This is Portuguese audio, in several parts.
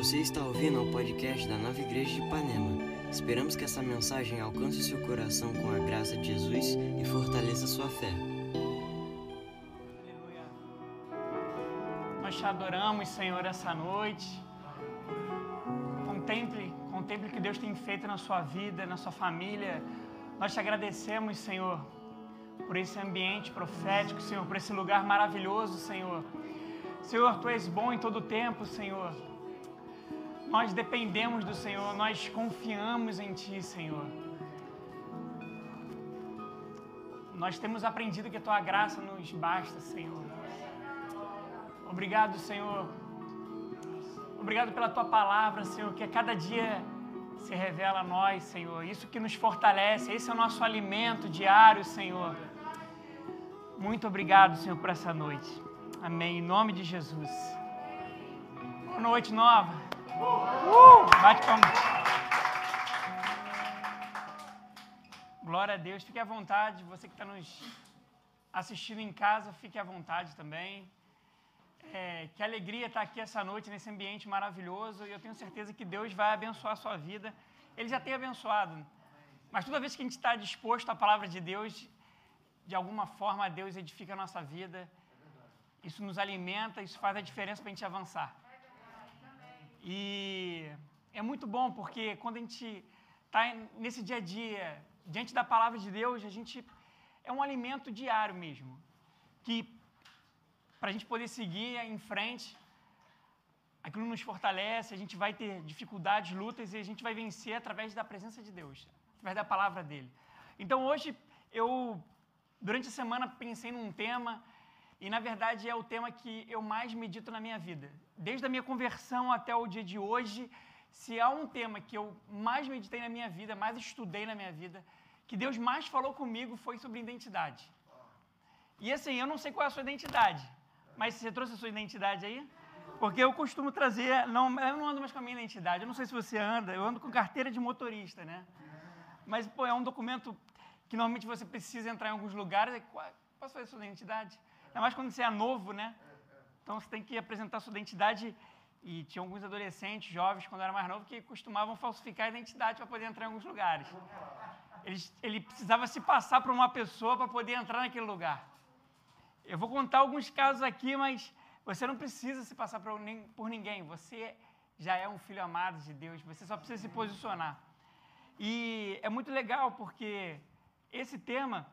Você está ouvindo o podcast da Nova Igreja de Ipanema. Esperamos que essa mensagem alcance seu coração com a graça de Jesus e fortaleça sua fé. Aleluia. Nós te adoramos, Senhor, essa noite. Contemple, contemple o que Deus tem feito na sua vida, na sua família. Nós te agradecemos, Senhor, por esse ambiente profético, Senhor, por esse lugar maravilhoso, Senhor. Senhor, tu és bom em todo tempo, Senhor. Nós dependemos do Senhor, nós confiamos em Ti, Senhor. Nós temos aprendido que a Tua graça nos basta, Senhor. Obrigado, Senhor. Obrigado pela Tua palavra, Senhor, que a cada dia se revela a nós, Senhor. Isso que nos fortalece, esse é o nosso alimento diário, Senhor. Muito obrigado, Senhor, por essa noite. Amém. Em nome de Jesus. Boa noite, nova. Bate palma. Glória a Deus. Fique à vontade. Você que está nos assistindo em casa, fique à vontade também. É, que alegria estar aqui essa noite nesse ambiente maravilhoso e eu tenho certeza que Deus vai abençoar a sua vida. Ele já tem abençoado. Mas toda vez que a gente está disposto à palavra de Deus, de alguma forma Deus edifica a nossa vida. Isso nos alimenta, isso faz a diferença para a gente avançar. E é muito bom porque quando a gente está nesse dia a dia, diante da palavra de Deus, a gente é um alimento diário mesmo. Que para a gente poder seguir em frente, aquilo nos fortalece, a gente vai ter dificuldades, lutas e a gente vai vencer através da presença de Deus, através da palavra dele. Então hoje eu, durante a semana, pensei num tema e na verdade é o tema que eu mais medito na minha vida. Desde a minha conversão até o dia de hoje, se há um tema que eu mais meditei na minha vida, mais estudei na minha vida, que Deus mais falou comigo foi sobre identidade. E assim, eu não sei qual é a sua identidade, mas você trouxe a sua identidade aí? Porque eu costumo trazer, não, eu não ando mais com a minha identidade, eu não sei se você anda, eu ando com carteira de motorista, né? Mas, pô, é um documento que normalmente você precisa entrar em alguns lugares, posso fazer a sua identidade? Ainda mais quando você é novo, né? Então você tem que apresentar sua identidade e tinha alguns adolescentes, jovens, quando era mais novo, que costumavam falsificar a identidade para poder entrar em alguns lugares. Ele, ele precisava se passar por uma pessoa para poder entrar naquele lugar. Eu vou contar alguns casos aqui, mas você não precisa se passar por, por ninguém. Você já é um filho amado de Deus, você só precisa se posicionar. E é muito legal porque esse tema,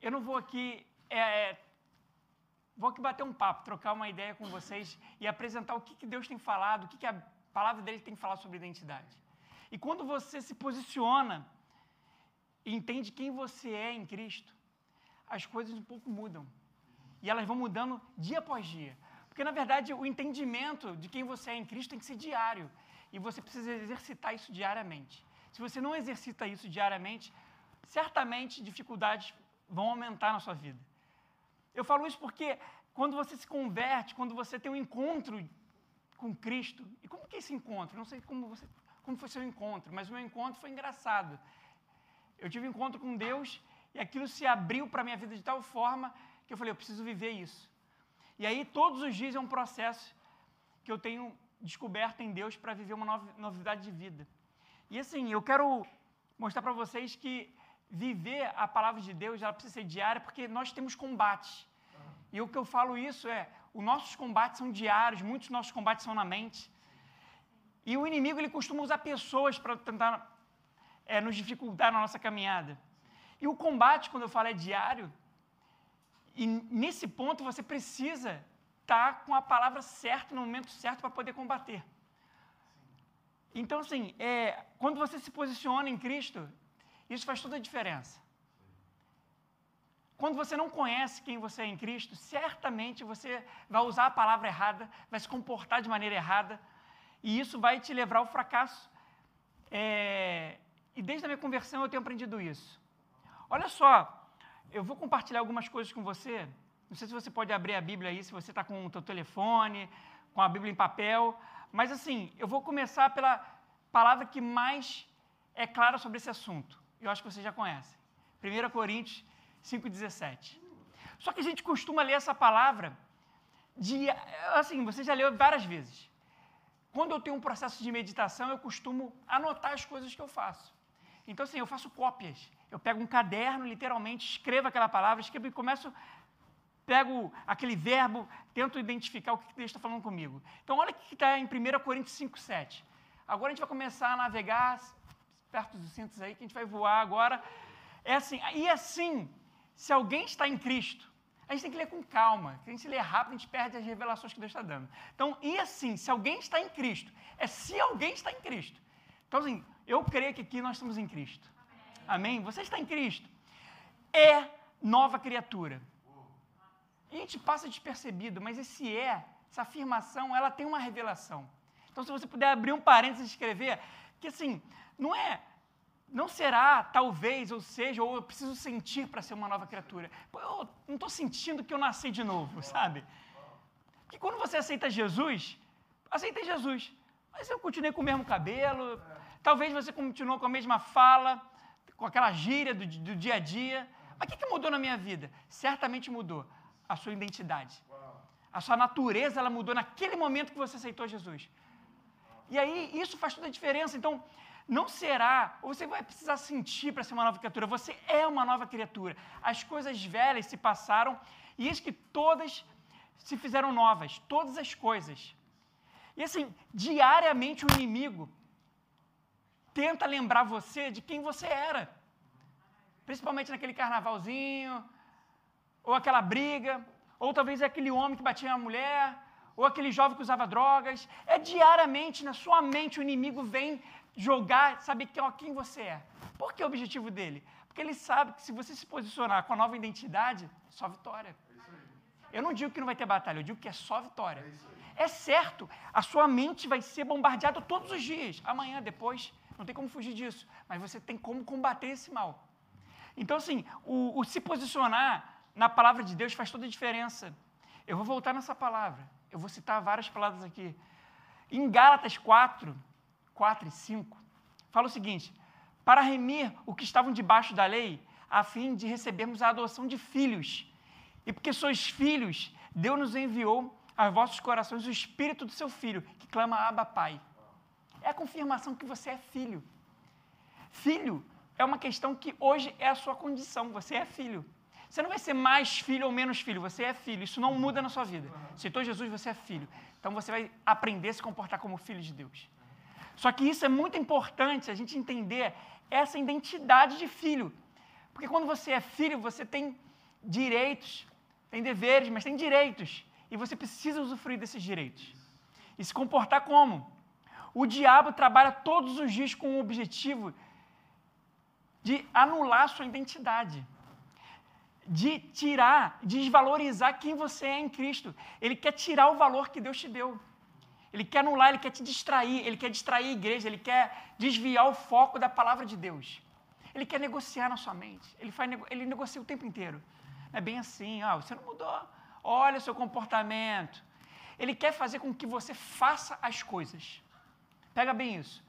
eu não vou aqui é, é vou aqui bater um papo, trocar uma ideia com vocês e apresentar o que, que Deus tem falado, o que, que a palavra dele tem falado sobre identidade. E quando você se posiciona e entende quem você é em Cristo, as coisas um pouco mudam. E elas vão mudando dia após dia. Porque, na verdade, o entendimento de quem você é em Cristo tem que ser diário. E você precisa exercitar isso diariamente. Se você não exercita isso diariamente, certamente dificuldades vão aumentar na sua vida. Eu falo isso porque quando você se converte, quando você tem um encontro com Cristo, e como que é esse encontro? Não sei como, você, como foi seu encontro, mas o meu encontro foi engraçado. Eu tive um encontro com Deus e aquilo se abriu para a minha vida de tal forma que eu falei, eu preciso viver isso. E aí, todos os dias é um processo que eu tenho descoberto em Deus para viver uma novidade de vida. E assim, eu quero mostrar para vocês que viver a palavra de Deus ela precisa ser diária porque nós temos combates. E o que eu falo isso é, os nossos combates são diários, muitos dos nossos combates são na mente. E o inimigo ele costuma usar pessoas para tentar é, nos dificultar na nossa caminhada. E o combate, quando eu falo é diário, e nesse ponto você precisa estar tá com a palavra certa no momento certo para poder combater. Então, assim, é, quando você se posiciona em Cristo, isso faz toda a diferença. Quando você não conhece quem você é em Cristo, certamente você vai usar a palavra errada, vai se comportar de maneira errada, e isso vai te levar ao fracasso. É... E desde a minha conversão eu tenho aprendido isso. Olha só, eu vou compartilhar algumas coisas com você. Não sei se você pode abrir a Bíblia aí, se você está com o seu telefone, com a Bíblia em papel. Mas assim, eu vou começar pela palavra que mais é clara sobre esse assunto. Eu acho que você já conhece. 1 Coríntios 5,17. Só que a gente costuma ler essa palavra de. Assim, você já leu várias vezes. quando eu tenho um processo de meditação, eu costumo anotar as coisas que eu faço. Então, assim, eu faço cópias. Eu pego um caderno, literalmente, escrevo aquela palavra, escrevo e começo, pego aquele verbo, tento identificar o que Deus está falando comigo. Então, olha o que está em 1 Coríntios 5, 7. Agora a gente vai começar a navegar, perto dos cintos aí, que a gente vai voar agora. É assim, e assim, se alguém está em Cristo, a gente tem que ler com calma. Se a gente ler rápido, a gente perde as revelações que Deus está dando. Então, e assim, se alguém está em Cristo, é se alguém está em Cristo. Então, assim, eu creio que aqui nós estamos em Cristo. Amém? Você está em Cristo. É nova criatura. E a gente passa despercebido, mas esse é, essa afirmação, ela tem uma revelação. Então, se você puder abrir um parênteses e escrever, que assim, não é, não será, talvez, ou seja, ou eu preciso sentir para ser uma nova criatura. Eu não estou sentindo que eu nasci de novo, sabe? Porque quando você aceita Jesus, aceitei Jesus, mas eu continuei com o mesmo cabelo, talvez você continuou com a mesma fala, com aquela gíria do, do dia a dia. Mas o que, que mudou na minha vida? Certamente mudou a sua identidade. A sua natureza, ela mudou naquele momento que você aceitou Jesus. E aí, isso faz toda a diferença. Então, não será, ou você vai precisar sentir para ser uma nova criatura. Você é uma nova criatura. As coisas velhas se passaram e eis que todas se fizeram novas. Todas as coisas. E assim, diariamente o inimigo tenta lembrar você de quem você era. Principalmente naquele carnavalzinho, ou aquela briga, ou talvez aquele homem que batia na mulher, ou aquele jovem que usava drogas. É diariamente na sua mente o inimigo vem jogar, sabe quem você é. Por que o objetivo dele? Porque ele sabe que se você se posicionar com a nova identidade, só vitória. Eu não digo que não vai ter batalha, eu digo que é só vitória. É certo, a sua mente vai ser bombardeada todos os dias, amanhã, depois, não tem como fugir disso, mas você tem como combater esse mal. Então, assim, o, o se posicionar na palavra de Deus faz toda a diferença. Eu vou voltar nessa palavra. Eu vou citar várias palavras aqui. Em Gálatas 4, 4 e 5, fala o seguinte: para remir o que estavam debaixo da lei, a fim de recebermos a adoção de filhos. E porque sois filhos, Deus nos enviou aos vossos corações o Espírito do seu Filho, que clama Abba Pai. É a confirmação que você é filho. Filho é uma questão que hoje é a sua condição, você é filho. Você não vai ser mais filho ou menos filho, você é filho. Isso não muda na sua vida. Citou Jesus, você é filho. Então você vai aprender a se comportar como filho de Deus. Só que isso é muito importante a gente entender essa identidade de filho. Porque quando você é filho, você tem direitos, tem deveres, mas tem direitos. E você precisa usufruir desses direitos. E se comportar como? O diabo trabalha todos os dias com o objetivo de anular sua identidade de tirar, desvalorizar quem você é em Cristo. Ele quer tirar o valor que Deus te deu. Ele quer anular, ele quer te distrair, ele quer distrair a igreja, ele quer desviar o foco da palavra de Deus. Ele quer negociar na sua mente. Ele, faz, ele negocia o tempo inteiro. É bem assim, ah, você não mudou. Olha o seu comportamento. Ele quer fazer com que você faça as coisas. Pega bem isso.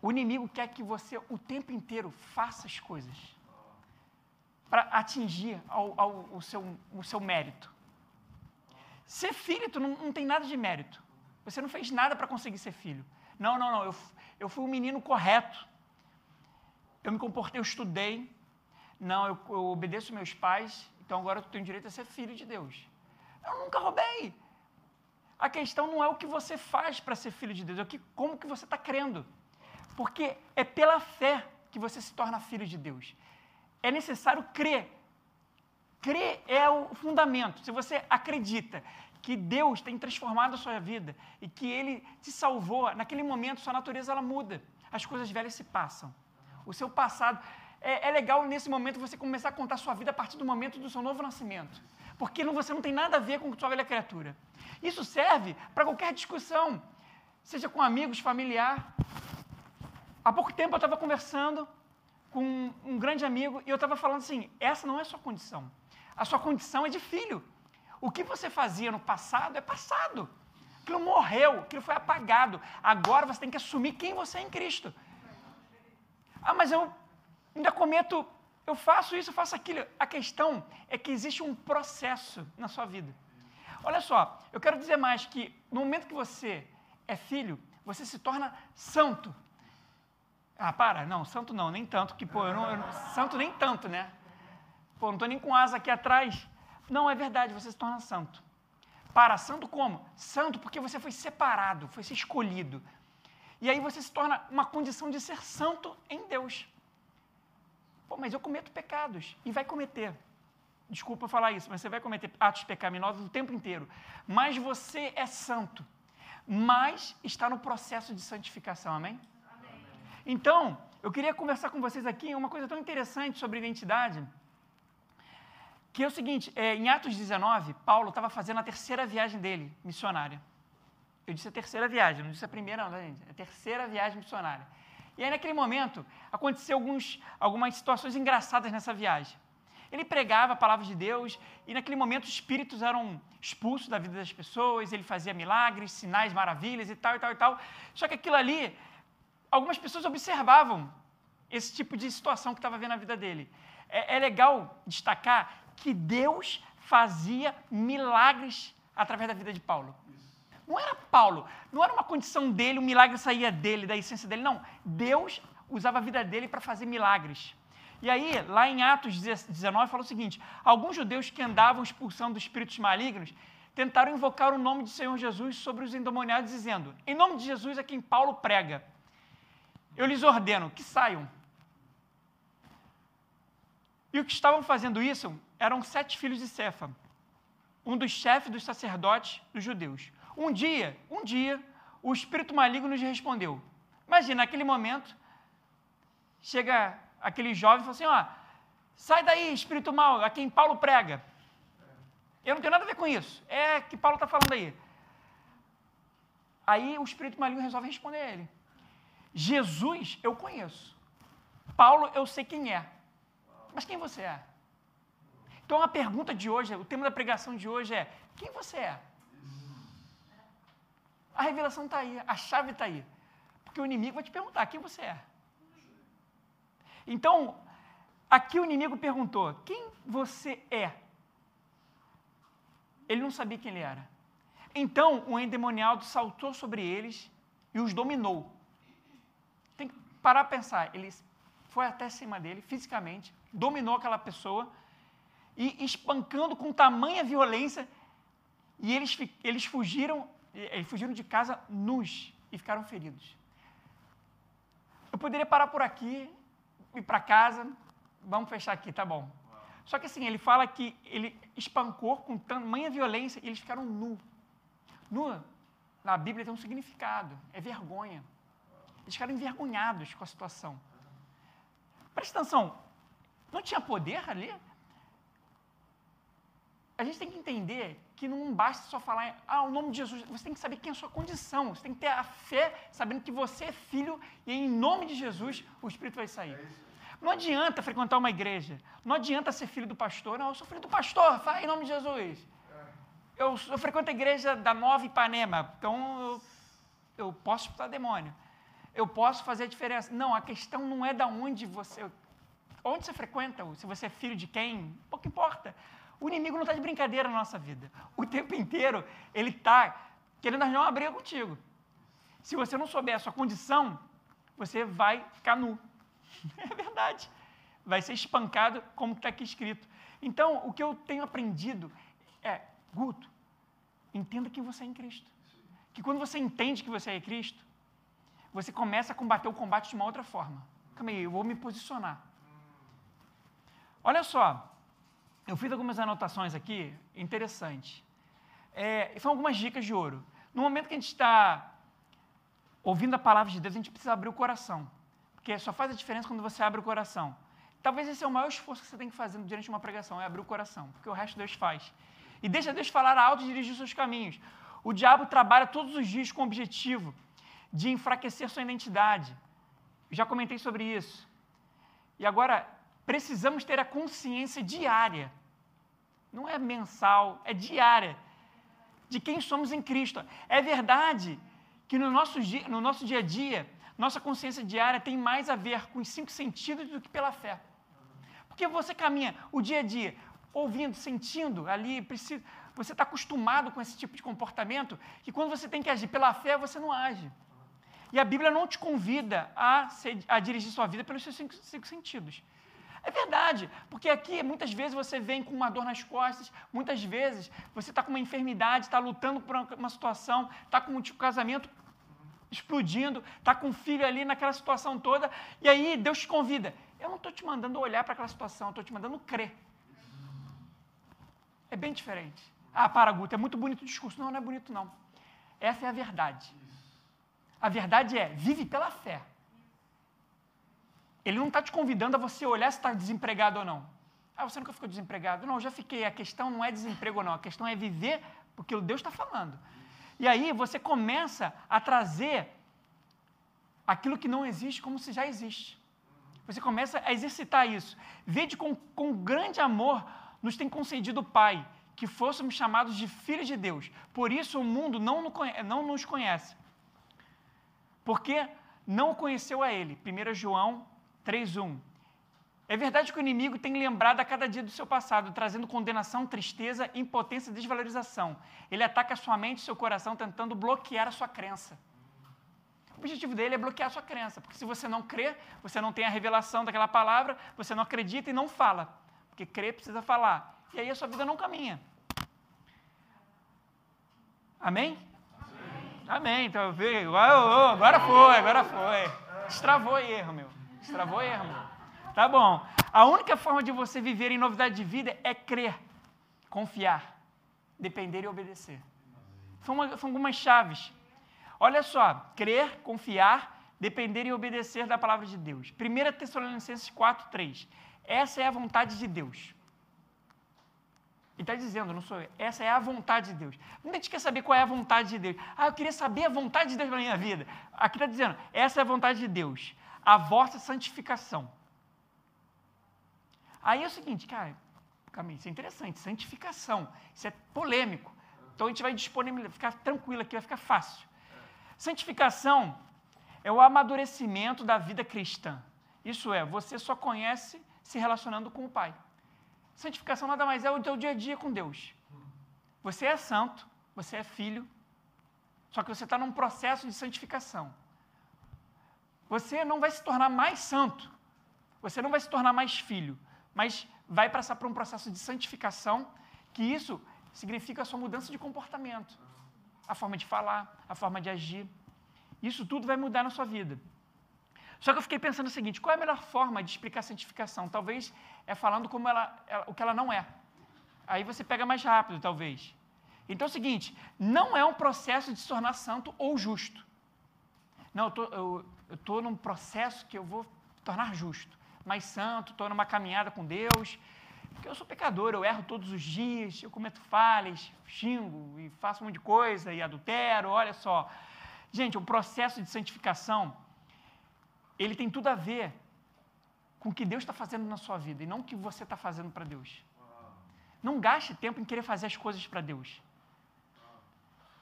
O inimigo quer que você o tempo inteiro faça as coisas para atingir ao, ao, o, seu, o seu mérito. Ser filho, tu não, não tem nada de mérito. Você não fez nada para conseguir ser filho. Não, não, não. Eu, eu fui um menino correto. Eu me comportei, eu estudei. Não, eu, eu obedeço meus pais. Então agora eu tenho direito a ser filho de Deus. Eu nunca roubei. A questão não é o que você faz para ser filho de Deus, é o que, como que você está crendo. Porque é pela fé que você se torna filho de Deus é necessário crer. Crer é o fundamento. Se você acredita que Deus tem transformado a sua vida e que Ele te salvou, naquele momento sua natureza ela muda. As coisas velhas se passam. O seu passado. É, é legal nesse momento você começar a contar a sua vida a partir do momento do seu novo nascimento. Porque não, você não tem nada a ver com sua velha criatura. Isso serve para qualquer discussão, seja com amigos, familiar. Há pouco tempo eu estava conversando com um grande amigo e eu estava falando assim: essa não é a sua condição. A sua condição é de filho. O que você fazia no passado é passado. Aquilo morreu, aquilo foi apagado. Agora você tem que assumir quem você é em Cristo. Ah, mas eu ainda cometo, eu faço isso, eu faço aquilo. A questão é que existe um processo na sua vida. Olha só, eu quero dizer mais que no momento que você é filho, você se torna santo. Ah, para, não, santo não, nem tanto, que, pô, eu não, eu, santo nem tanto, né? Pô, não estou nem com asa aqui atrás. Não, é verdade, você se torna santo. Para, santo como? Santo porque você foi separado, foi ser escolhido. E aí você se torna uma condição de ser santo em Deus. Pô, mas eu cometo pecados. E vai cometer. Desculpa falar isso, mas você vai cometer atos pecaminosos o tempo inteiro. Mas você é santo. Mas está no processo de santificação, amém? Então, eu queria conversar com vocês aqui uma coisa tão interessante sobre identidade que é o seguinte, é, em Atos 19, Paulo estava fazendo a terceira viagem dele, missionária. Eu disse a terceira viagem, não disse a primeira, não, tá, gente? A terceira viagem missionária. E aí, naquele momento, aconteceu alguns, algumas situações engraçadas nessa viagem. Ele pregava a palavra de Deus e, naquele momento, os espíritos eram expulsos da vida das pessoas, ele fazia milagres, sinais, maravilhas e tal, e tal, e tal. Só que aquilo ali, algumas pessoas observavam esse tipo de situação que estava vendo na vida dele. É, é legal destacar que Deus fazia milagres através da vida de Paulo. Não era Paulo, não era uma condição dele, o milagre saía dele, da essência dele, não. Deus usava a vida dele para fazer milagres. E aí, lá em Atos 19, fala o seguinte: alguns judeus que andavam expulsando espíritos malignos tentaram invocar o nome do Senhor Jesus sobre os endemoniados, dizendo: Em nome de Jesus é quem Paulo prega. Eu lhes ordeno que saiam. E o que estavam fazendo isso eram sete filhos de Cefa, um dos chefes dos sacerdotes dos judeus. Um dia, um dia, o espírito maligno nos respondeu. Imagina, naquele momento, chega aquele jovem e fala assim: ó, sai daí, espírito mal, a quem Paulo prega. Eu não tenho nada a ver com isso. É que Paulo está falando aí. Aí o espírito maligno resolve responder a ele. Jesus eu conheço. Paulo eu sei quem é. Mas quem você é? Então a pergunta de hoje, o tema da pregação de hoje é: quem você é? A revelação está aí, a chave está aí. Porque o inimigo vai te perguntar: quem você é? Então, aqui o inimigo perguntou: quem você é? Ele não sabia quem ele era. Então, o endemoniado saltou sobre eles e os dominou. Parar para pensar. Ele foi até cima dele, fisicamente, dominou aquela pessoa e espancando com tamanha violência, e eles, eles fugiram, eles fugiram de casa nus e ficaram feridos. Eu poderia parar por aqui, ir para casa, vamos fechar aqui, tá bom. Só que assim, ele fala que ele espancou com tamanha violência e eles ficaram nu. Nu, na Bíblia tem um significado, é vergonha. Eles ficaram envergonhados com a situação. Presta atenção, não tinha poder ali? a gente tem que entender que não basta só falar, ah, o nome de Jesus, você tem que saber quem é a sua condição, você tem que ter a fé, sabendo que você é filho e em nome de Jesus o Espírito vai sair. Não adianta frequentar uma igreja, não adianta ser filho do pastor, não, eu sou filho do pastor, vai em nome de Jesus. Eu, eu frequento a igreja da Nova Ipanema, então eu, eu posso expulsar demônio, eu posso fazer a diferença. Não, a questão não é da onde você, onde você frequenta, se você é filho de quem, pouco importa. O inimigo não está de brincadeira na nossa vida. O tempo inteiro ele está querendo arranjar uma briga contigo. Se você não souber a sua condição, você vai ficar nu. É verdade. Vai ser espancado como está aqui escrito. Então, o que eu tenho aprendido é, Guto, entenda que você é em Cristo. Que quando você entende que você é Cristo, você começa a combater o combate de uma outra forma. Calma aí, eu vou me posicionar. Olha só, eu fiz algumas anotações aqui, interessante. É, são algumas dicas de ouro. No momento que a gente está ouvindo a palavra de Deus, a gente precisa abrir o coração. Porque só faz a diferença quando você abre o coração. Talvez esse é o maior esforço que você tem que fazer durante uma pregação, é abrir o coração, porque o resto Deus faz. E deixa Deus falar alto e dirigir os seus caminhos. O diabo trabalha todos os dias com o objetivo de enfraquecer sua identidade. Já comentei sobre isso. E agora, precisamos ter a consciência diária, não é mensal, é diária, de quem somos em Cristo. É verdade que no nosso, dia, no nosso dia a dia, nossa consciência diária tem mais a ver com os cinco sentidos do que pela fé. Porque você caminha o dia a dia ouvindo, sentindo ali, precisa, você está acostumado com esse tipo de comportamento, que quando você tem que agir pela fé, você não age. E a Bíblia não te convida a, ser, a dirigir sua vida pelos seus cinco, cinco sentidos. É verdade, porque aqui muitas vezes você vem com uma dor nas costas, muitas vezes você está com uma enfermidade, está lutando por uma situação, está com um tipo casamento explodindo, está com um filho ali naquela situação toda, e aí Deus te convida. Eu não estou te mandando olhar para aquela situação, estou te mandando crer. É bem diferente. Ah, para, Guto, é muito bonito o discurso. Não, não é bonito, não. Essa é a verdade. A verdade é, vive pela fé. Ele não está te convidando a você olhar se está desempregado ou não. Ah, você nunca ficou desempregado? Não, eu já fiquei. A questão não é desemprego ou não, a questão é viver porque Deus está falando. E aí você começa a trazer aquilo que não existe como se já existe. Você começa a exercitar isso. Vede com, com grande amor nos tem concedido o Pai, que fôssemos chamados de filhos de Deus. Por isso o mundo não, não nos conhece. Porque não conheceu a Ele. 1 João 3,1. É verdade que o inimigo tem lembrado a cada dia do seu passado, trazendo condenação, tristeza, impotência e desvalorização. Ele ataca sua mente e seu coração, tentando bloquear a sua crença. O objetivo dele é bloquear a sua crença, porque se você não crê, você não tem a revelação daquela palavra, você não acredita e não fala. Porque crer precisa falar. E aí a sua vida não caminha. Amém? Amém. Então, agora foi, agora foi. Destravou erro, meu. Destravou erro, meu. Tá bom. A única forma de você viver em novidade de vida é crer, confiar, depender e obedecer. São, uma, são algumas chaves. Olha só, crer, confiar, depender e obedecer da palavra de Deus. 1 Tessalonicenses 4, 3. Essa é a vontade de Deus. Ele está dizendo, não sou eu. Essa é a vontade de Deus. Muita gente quer saber qual é a vontade de Deus. Ah, eu queria saber a vontade de Deus na minha vida. Aqui está dizendo, essa é a vontade de Deus. A vossa santificação Aí é o seguinte, cara, calma isso é interessante, santificação, isso é polêmico. Então a gente vai disponibilizar, ficar tranquilo aqui, vai ficar fácil. Santificação é o amadurecimento da vida cristã. Isso é, você só conhece se relacionando com o Pai. Santificação nada mais é o teu dia a dia com Deus. Você é santo, você é filho, só que você está num processo de santificação. Você não vai se tornar mais santo, você não vai se tornar mais filho, mas vai passar por um processo de santificação, que isso significa a sua mudança de comportamento, a forma de falar, a forma de agir. Isso tudo vai mudar na sua vida. Só que eu fiquei pensando o seguinte: qual é a melhor forma de explicar a santificação? Talvez é falando como ela, ela, o que ela não é. Aí você pega mais rápido, talvez. Então é o seguinte: não é um processo de se tornar santo ou justo. Não, eu estou num processo que eu vou tornar justo mais santo, estou numa caminhada com Deus. Porque eu sou pecador, eu erro todos os dias, eu cometo falhas, xingo e faço um monte de coisa e adultero, olha só. Gente, o processo de santificação, ele tem tudo a ver com o que Deus está fazendo na sua vida e não o que você está fazendo para Deus. Não gaste tempo em querer fazer as coisas para Deus.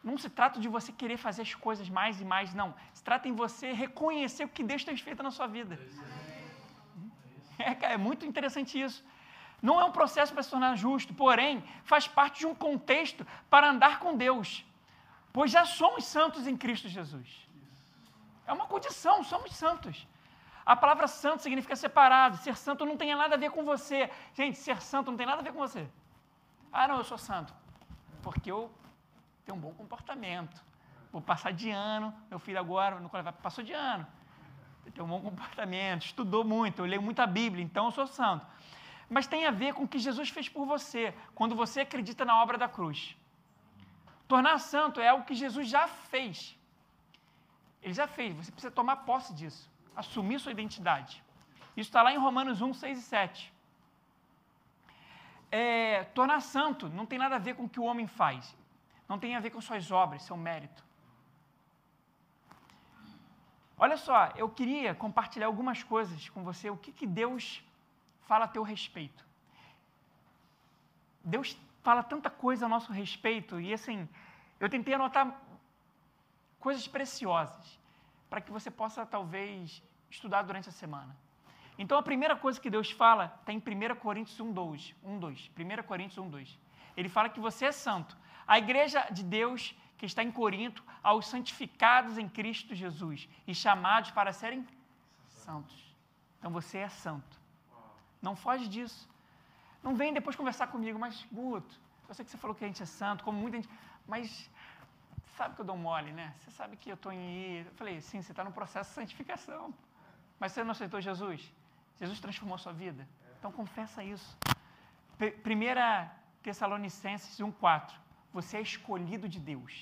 Não se trata de você querer fazer as coisas mais e mais, não. Se trata em você reconhecer o que Deus tem feito na sua vida. É, é muito interessante isso. Não é um processo para se tornar justo, porém, faz parte de um contexto para andar com Deus. Pois já somos santos em Cristo Jesus. É uma condição, somos santos. A palavra santo significa separado. Ser santo não tem nada a ver com você. Gente, ser santo não tem nada a ver com você. Ah, não, eu sou santo. Porque eu tenho um bom comportamento. Vou passar de ano. Meu filho agora, no passou de ano tem um bom comportamento, estudou muito, eu leio muita Bíblia, então eu sou santo. Mas tem a ver com o que Jesus fez por você, quando você acredita na obra da cruz. Tornar santo é algo que Jesus já fez. Ele já fez, você precisa tomar posse disso, assumir sua identidade. Isso está lá em Romanos 1, 6 e 7. É, tornar santo não tem nada a ver com o que o homem faz, não tem a ver com suas obras, seu mérito. Olha só, eu queria compartilhar algumas coisas com você, o que, que Deus fala a teu respeito. Deus fala tanta coisa a nosso respeito, e assim, eu tentei anotar coisas preciosas, para que você possa talvez estudar durante a semana. Então a primeira coisa que Deus fala está em 1 Coríntios 1, 2. 1, 2. 1 Coríntios 1, 2. ele fala que você é santo. A igreja de Deus que está em Corinto, aos santificados em Cristo Jesus e chamados para serem santos. Então você é santo. Não foge disso. Não vem depois conversar comigo, mas Guto, eu sei que você falou que a gente é santo, como muita gente, mas sabe que eu dou mole, né? Você sabe que eu estou em. Eu falei, sim, você está no processo de santificação. Mas você não aceitou Jesus? Jesus transformou a sua vida? Então confessa isso. Primeira Tessalonicenses 1,4. Você é escolhido de Deus.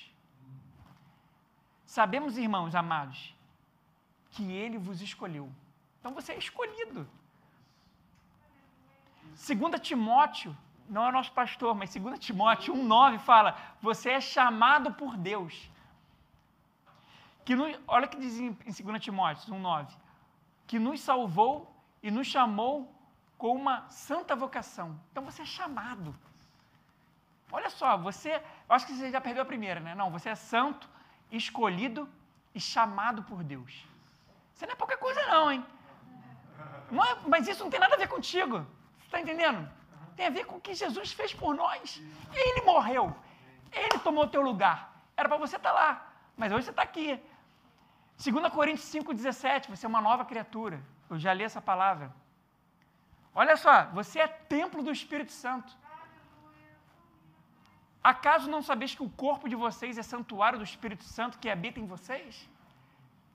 Sabemos, irmãos amados, que Ele vos escolheu. Então você é escolhido. 2 Timóteo, não é nosso pastor, mas 2 Timóteo 1,9 fala: Você é chamado por Deus. Que olha o que diz em 2 Timóteo 1,9: Que nos salvou e nos chamou com uma santa vocação. Então você é chamado. Olha só, você. Eu acho que você já perdeu a primeira, né? Não, você é santo, escolhido e chamado por Deus. Isso não é pouca coisa, não, hein? Não é, mas isso não tem nada a ver contigo. Você está entendendo? Tem a ver com o que Jesus fez por nós. Ele morreu. Ele tomou o teu lugar. Era para você estar tá lá. Mas hoje você está aqui. 2 Coríntios 5,17, você é uma nova criatura. Eu já li essa palavra. Olha só, você é templo do Espírito Santo. Acaso não sabeis que o corpo de vocês é santuário do Espírito Santo que habita em vocês?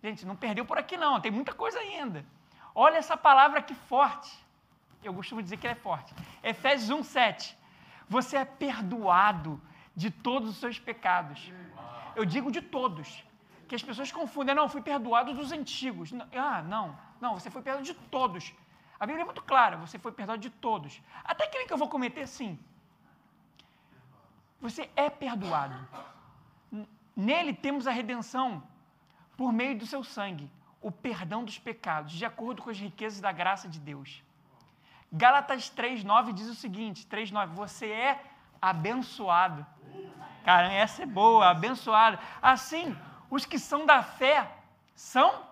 Gente, não perdeu por aqui não, tem muita coisa ainda. Olha essa palavra aqui forte. Eu costumo dizer que ela é forte. Efésios 1, 7. Você é perdoado de todos os seus pecados. Eu digo de todos. Que as pessoas confundem. Não, fui perdoado dos antigos. Ah, não. Não, você foi perdoado de todos. A Bíblia é muito clara. Você foi perdoado de todos. Até aquele que eu vou cometer, sim. Você é perdoado. Nele temos a redenção por meio do seu sangue, o perdão dos pecados, de acordo com as riquezas da graça de Deus. Gálatas 3:9 diz o seguinte, 3:9, você é abençoado. Cara, essa é boa, abençoado. Assim, os que são da fé são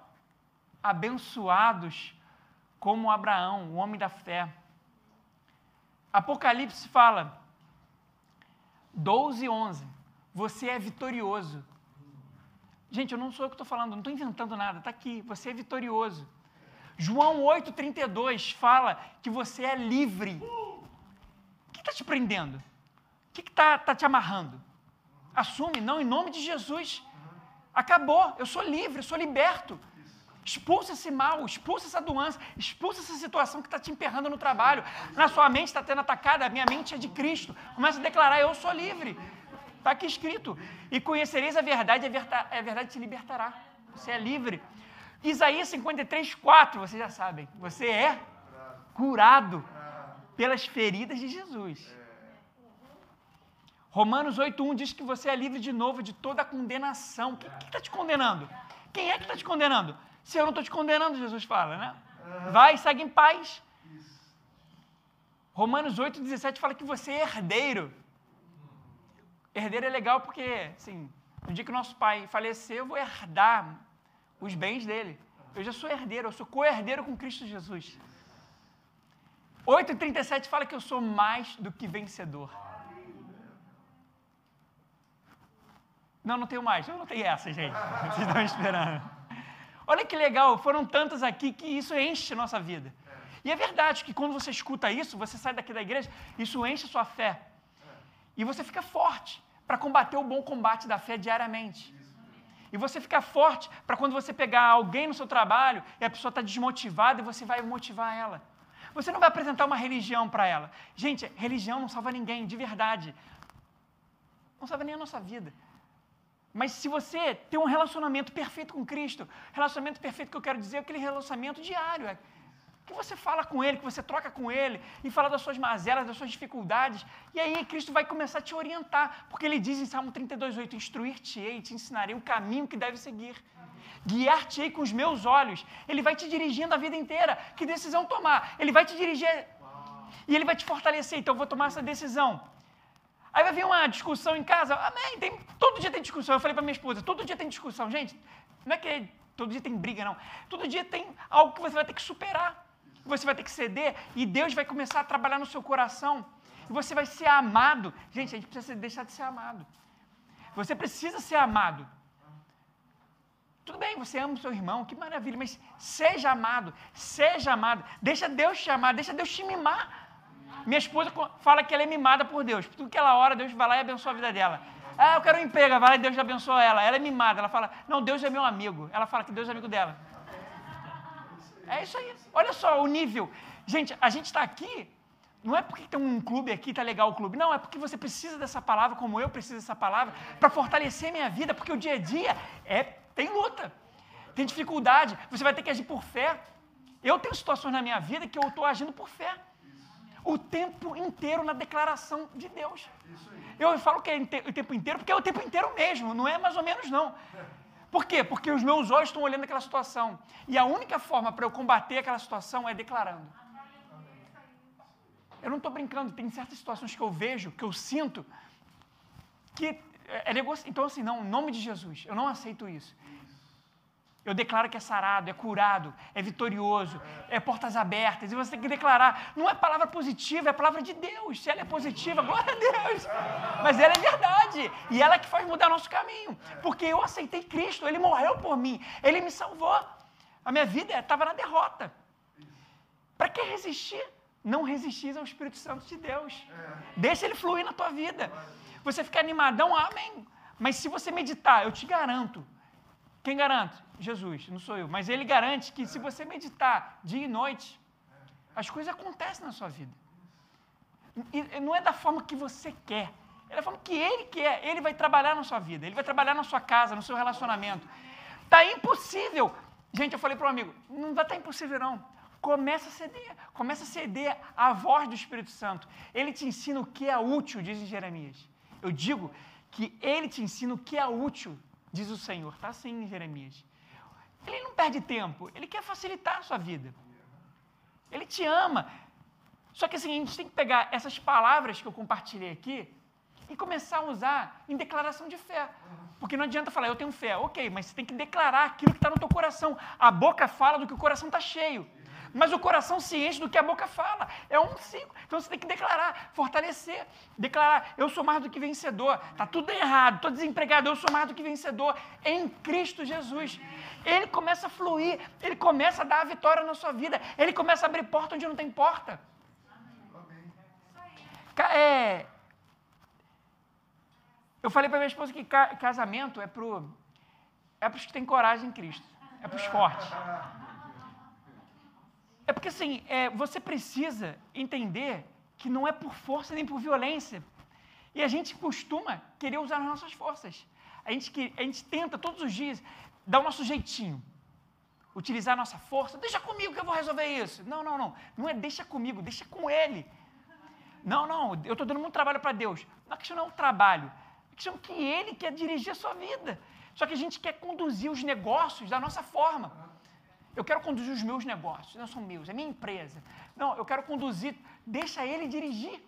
abençoados como Abraão, o homem da fé. Apocalipse fala: 12 e 11. Você é vitorioso. Gente, eu não sou eu que estou falando, não estou inventando nada, está aqui. Você é vitorioso. João 8,32 fala que você é livre. O que está te prendendo? O que está tá te amarrando? Assume, não, em nome de Jesus. Acabou, eu sou livre, eu sou liberto. Expulsa esse mal, expulsa essa doença, expulsa essa situação que está te emperrando no trabalho. Na sua mente está tendo atacada, a minha mente é de Cristo. Começa a declarar: Eu sou livre. Está aqui escrito. E conhecereis a verdade, a verdade te libertará. Você é livre. Isaías 53, 4, vocês já sabem. Você é curado pelas feridas de Jesus. Romanos 8,1 diz que você é livre de novo de toda a condenação. Quem está te condenando? Quem é que está te condenando? Se eu não estou te condenando, Jesus fala, né? Vai, segue em paz. Romanos 8, 17 fala que você é herdeiro. Herdeiro é legal porque, assim, no dia que nosso pai falecer, eu vou herdar os bens dele. Eu já sou herdeiro, eu sou co-herdeiro com Cristo Jesus. 8,37 fala que eu sou mais do que vencedor. Não, não tenho mais. Eu não tenho essa, gente. Vocês estão esperando. Olha que legal, foram tantas aqui que isso enche a nossa vida. E é verdade que quando você escuta isso, você sai daqui da igreja, isso enche a sua fé. E você fica forte para combater o bom combate da fé diariamente. E você fica forte para quando você pegar alguém no seu trabalho e a pessoa está desmotivada e você vai motivar ela. Você não vai apresentar uma religião para ela. Gente, religião não salva ninguém, de verdade. Não salva nem a nossa vida. Mas se você tem um relacionamento perfeito com Cristo, relacionamento perfeito que eu quero dizer é aquele relacionamento diário, é que você fala com Ele, que você troca com Ele e fala das suas mazelas, das suas dificuldades, e aí Cristo vai começar a te orientar, porque Ele diz em Salmo 32,8: Instruir-te-ei, te ensinarei o caminho que deve seguir, guiar-te-ei com os meus olhos, Ele vai te dirigindo a vida inteira, que decisão tomar, Ele vai te dirigir e Ele vai te fortalecer, então eu vou tomar essa decisão. Aí vai vir uma discussão em casa. Amém, tem, todo dia tem discussão. Eu falei para minha esposa, todo dia tem discussão. Gente, não é que todo dia tem briga, não. Todo dia tem algo que você vai ter que superar. Você vai ter que ceder e Deus vai começar a trabalhar no seu coração. E você vai ser amado. Gente, a gente precisa deixar de ser amado. Você precisa ser amado. Tudo bem, você ama o seu irmão, que maravilha, mas seja amado, seja amado. Deixa Deus te amar, deixa Deus te mimar. Minha esposa fala que ela é mimada por Deus. Tudo que ela ora, Deus vai lá e abençoa a vida dela. Ah, eu quero um emprego, vai lá e Deus abençoa ela. Ela é mimada, ela fala, não, Deus é meu amigo. Ela fala que Deus é amigo dela. É isso aí. Olha só o nível. Gente, a gente está aqui, não é porque tem um clube aqui, está legal o clube. Não, é porque você precisa dessa palavra, como eu preciso dessa palavra, para fortalecer minha vida, porque o dia a dia é, tem luta, tem dificuldade. Você vai ter que agir por fé. Eu tenho situações na minha vida que eu estou agindo por fé. O tempo inteiro na declaração de Deus. Eu falo que é o tempo inteiro porque é o tempo inteiro mesmo, não é mais ou menos não. Por quê? Porque os meus olhos estão olhando aquela situação. E a única forma para eu combater aquela situação é declarando. Eu não estou brincando, tem certas situações que eu vejo, que eu sinto, que é, é negócio. Então, assim, não, em nome de Jesus, eu não aceito isso. Eu declaro que é sarado, é curado, é vitorioso, é portas abertas. E você tem que declarar. Não é palavra positiva, é palavra de Deus. Se ela é positiva, glória a Deus. Mas ela é verdade. E ela é que faz mudar nosso caminho. Porque eu aceitei Cristo, Ele morreu por mim, Ele me salvou. A minha vida estava na derrota. Para que resistir? Não resistir ao Espírito Santo de Deus. Deixa ele fluir na tua vida. Você fica animadão, amém. Mas se você meditar, eu te garanto, quem garante? Jesus, não sou eu. Mas ele garante que se você meditar dia e noite, as coisas acontecem na sua vida. E não é da forma que você quer, é da forma que ele quer. Ele vai trabalhar na sua vida, ele vai trabalhar na sua casa, no seu relacionamento. Está impossível. Gente, eu falei para um amigo, não vai estar tá impossível não. Começa a ceder, começa a ceder à voz do Espírito Santo. Ele te ensina o que é útil, diz Jeremias. Eu digo que ele te ensina o que é útil diz o Senhor. Está assim em Jeremias. Ele não perde tempo, ele quer facilitar a sua vida. Ele te ama. Só que assim, a gente tem que pegar essas palavras que eu compartilhei aqui e começar a usar em declaração de fé. Porque não adianta falar, eu tenho fé. Ok, mas você tem que declarar aquilo que está no teu coração. A boca fala do que o coração está cheio mas o coração se enche do que a boca fala. É um ciclo. Então você tem que declarar, fortalecer, declarar: eu sou mais do que vencedor. Está tudo errado, estou desempregado, eu sou mais do que vencedor em Cristo Jesus. Ele começa a fluir, ele começa a dar a vitória na sua vida, ele começa a abrir porta onde não tem porta. É, eu falei para minha esposa que casamento é para é os que têm coragem em Cristo, é para os fortes. É porque assim, é, você precisa entender que não é por força nem por violência. E a gente costuma querer usar as nossas forças. A gente, a gente tenta todos os dias dar o nosso jeitinho. Utilizar a nossa força. Deixa comigo que eu vou resolver isso. Não, não, não. Não é deixa comigo, deixa com ele. Não, não, eu estou dando muito trabalho para Deus. Não, a questão não é o trabalho. A questão é que ele quer dirigir a sua vida. Só que a gente quer conduzir os negócios da nossa forma. Eu quero conduzir os meus negócios, não são meus, é minha empresa. Não, eu quero conduzir, deixa ele dirigir.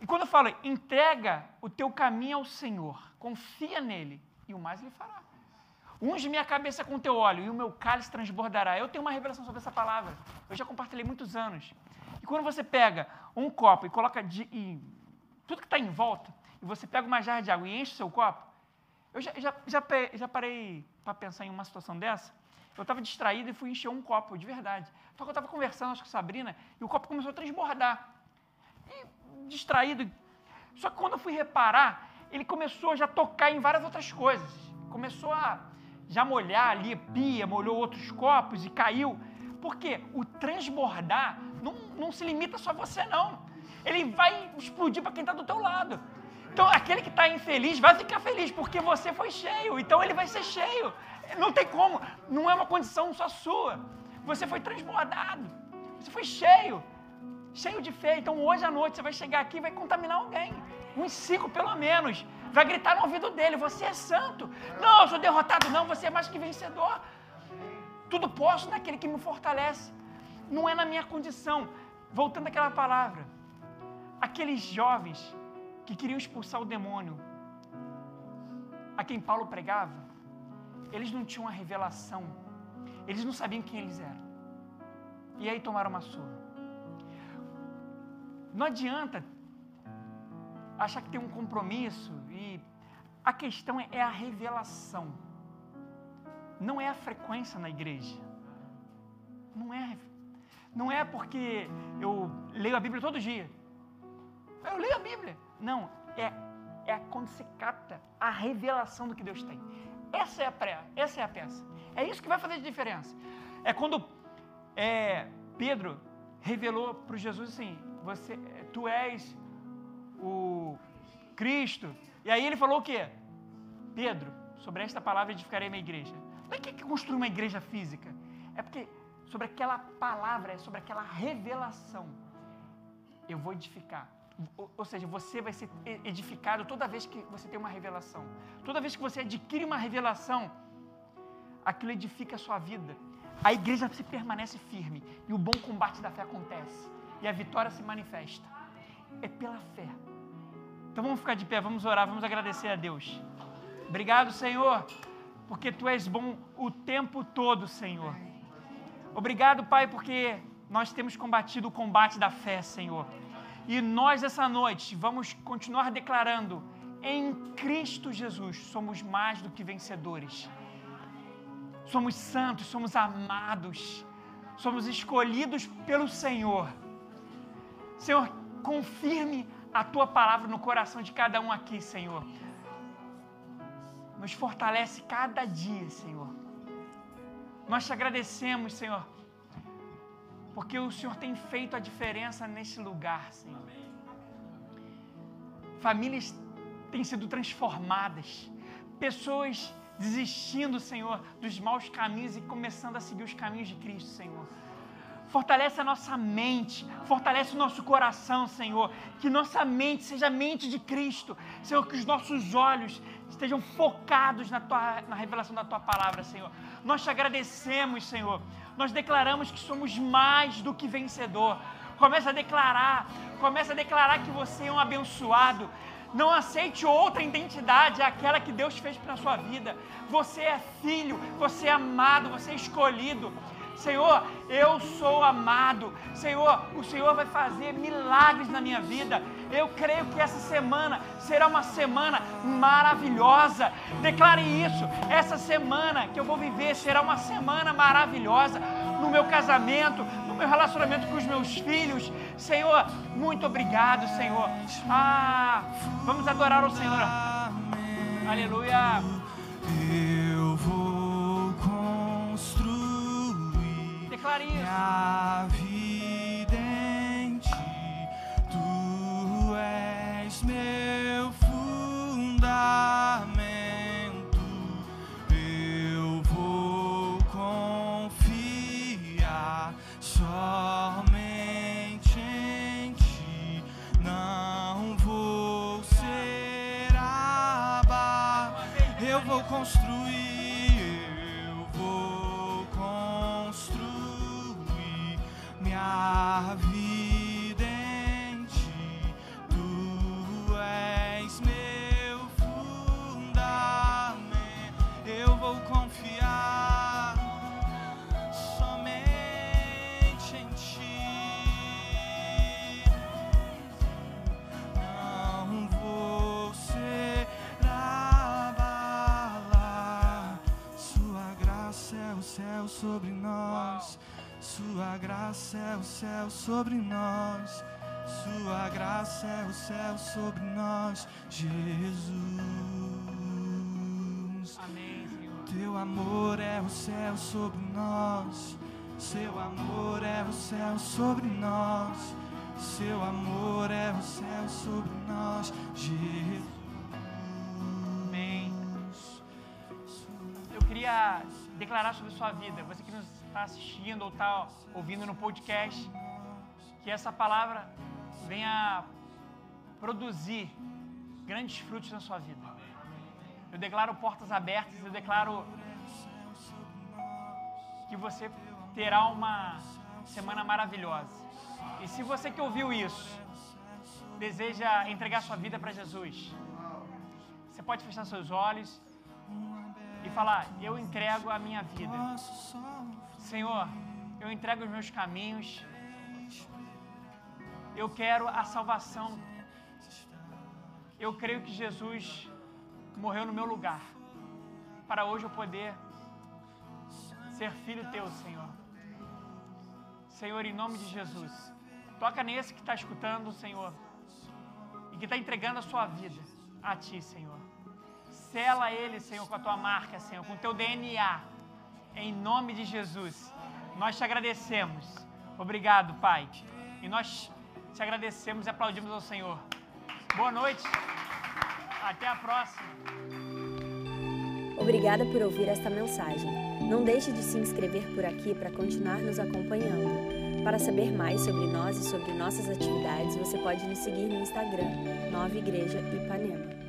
E quando eu falo, entrega o teu caminho ao Senhor, confia nele, e o mais ele fará. Unge minha cabeça com teu óleo e o meu cálice transbordará. Eu tenho uma revelação sobre essa palavra. Eu já compartilhei muitos anos. E quando você pega um copo e coloca de, e tudo que está em volta, e você pega uma jarra de água e enche o seu copo, eu já, já, já, já parei para pensar em uma situação dessa. Eu estava distraído e fui encher um copo, de verdade. Só que eu estava conversando acho, com a Sabrina e o copo começou a transbordar. E distraído. Só que quando eu fui reparar, ele começou a já tocar em várias outras coisas. Começou a já molhar ali, pia, molhou outros copos e caiu. Porque o transbordar não, não se limita só a você, não. Ele vai explodir para quem está do teu lado. Então, aquele que está infeliz vai ficar feliz, porque você foi cheio. Então, ele vai ser cheio. Não tem como. Não é uma condição só sua. Você foi transbordado. Você foi cheio. Cheio de fé. Então hoje à noite você vai chegar aqui e vai contaminar alguém. Uns cinco pelo menos. Vai gritar no ouvido dele: Você é santo. Não, eu sou derrotado. Não, você é mais que vencedor. Tudo posso naquele que me fortalece. Não é na minha condição. Voltando àquela palavra. Aqueles jovens que queriam expulsar o demônio, a quem Paulo pregava, eles não tinham uma revelação. Eles não sabiam quem eles eram. E aí tomaram uma surra. Não adianta achar que tem um compromisso e a questão é, a revelação. Não é a frequência na igreja. Não é. Não é porque eu leio a Bíblia todo dia. Eu leio a Bíblia. Não, é, é quando você capta a revelação do que Deus tem. Essa é a pré, essa é a peça. É isso que vai fazer diferença. É quando é, Pedro revelou para Jesus assim: você, tu és o Cristo. E aí ele falou o quê? Pedro, sobre esta palavra edificarei minha igreja. Não é que construir uma igreja física. É porque sobre aquela palavra, é sobre aquela revelação. Eu vou edificar. Ou, seja, você vai ser edificado toda vez que você tem uma revelação. Toda vez que você adquire uma revelação, aquilo edifica a sua vida. A igreja se permanece firme e o bom combate da fé acontece e a vitória se manifesta. É pela fé. Então vamos ficar de pé, vamos orar, vamos agradecer a Deus. Obrigado, Senhor, porque tu és bom o tempo todo, Senhor. Obrigado, Pai, porque nós temos combatido o combate da fé, Senhor. E nós, essa noite, vamos continuar declarando: em Cristo Jesus somos mais do que vencedores. Somos santos, somos amados, somos escolhidos pelo Senhor. Senhor, confirme a tua palavra no coração de cada um aqui, Senhor. Nos fortalece cada dia, Senhor. Nós te agradecemos, Senhor, porque o Senhor tem feito a diferença nesse lugar, Senhor. Famílias têm sido transformadas, pessoas desistindo, Senhor, dos maus caminhos e começando a seguir os caminhos de Cristo, Senhor. Fortalece a nossa mente, fortalece o nosso coração, Senhor. Que nossa mente seja a mente de Cristo, Senhor. Que os nossos olhos estejam focados na, tua, na revelação da tua palavra, Senhor. Nós te agradecemos, Senhor. Nós declaramos que somos mais do que vencedor. Começa a declarar, começa a declarar que você é um abençoado. Não aceite outra identidade, aquela que Deus fez para a sua vida. Você é filho, você é amado, você é escolhido. Senhor, eu sou amado. Senhor, o Senhor vai fazer milagres na minha vida. Eu creio que essa semana será uma semana maravilhosa. Declare isso. Essa semana que eu vou viver será uma semana maravilhosa no meu casamento, no meu relacionamento com os meus filhos. Senhor, muito obrigado, Senhor. Ah, vamos adorar o Senhor. Aleluia. Isso. minha vida em. Tu és meu fundamento. Eu vou confiar somente em ti. Não vou ser abalado. Eu vou construir, minha céu sobre nós. Sua graça é o céu sobre nós, Jesus. Amém, Senhor. Teu amor é o céu sobre nós. Seu amor é o céu sobre nós. Seu amor é o céu sobre nós, Jesus. Amém. Eu queria declarar sobre sua vida, você que nos está assistindo ou está ouvindo no podcast, que essa palavra venha produzir grandes frutos na sua vida. Eu declaro portas abertas, eu declaro que você terá uma semana maravilhosa. E se você que ouviu isso deseja entregar sua vida para Jesus, você pode fechar seus olhos e falar: Eu entrego a minha vida. Senhor, eu entrego os meus caminhos. Eu quero a salvação. Eu creio que Jesus morreu no meu lugar, para hoje eu poder ser filho teu, Senhor. Senhor, em nome de Jesus, toca nesse que está escutando, Senhor, e que está entregando a sua vida a Ti, Senhor. Sela ele, Senhor, com a Tua marca, Senhor, com o Teu DNA, em nome de Jesus. Nós te agradecemos. Obrigado, Pai. E nós te agradecemos e aplaudimos ao Senhor. Boa noite. Até a próxima. Obrigada por ouvir esta mensagem. Não deixe de se inscrever por aqui para continuar nos acompanhando. Para saber mais sobre nós e sobre nossas atividades, você pode nos seguir no Instagram, Nova Igreja Ipanema.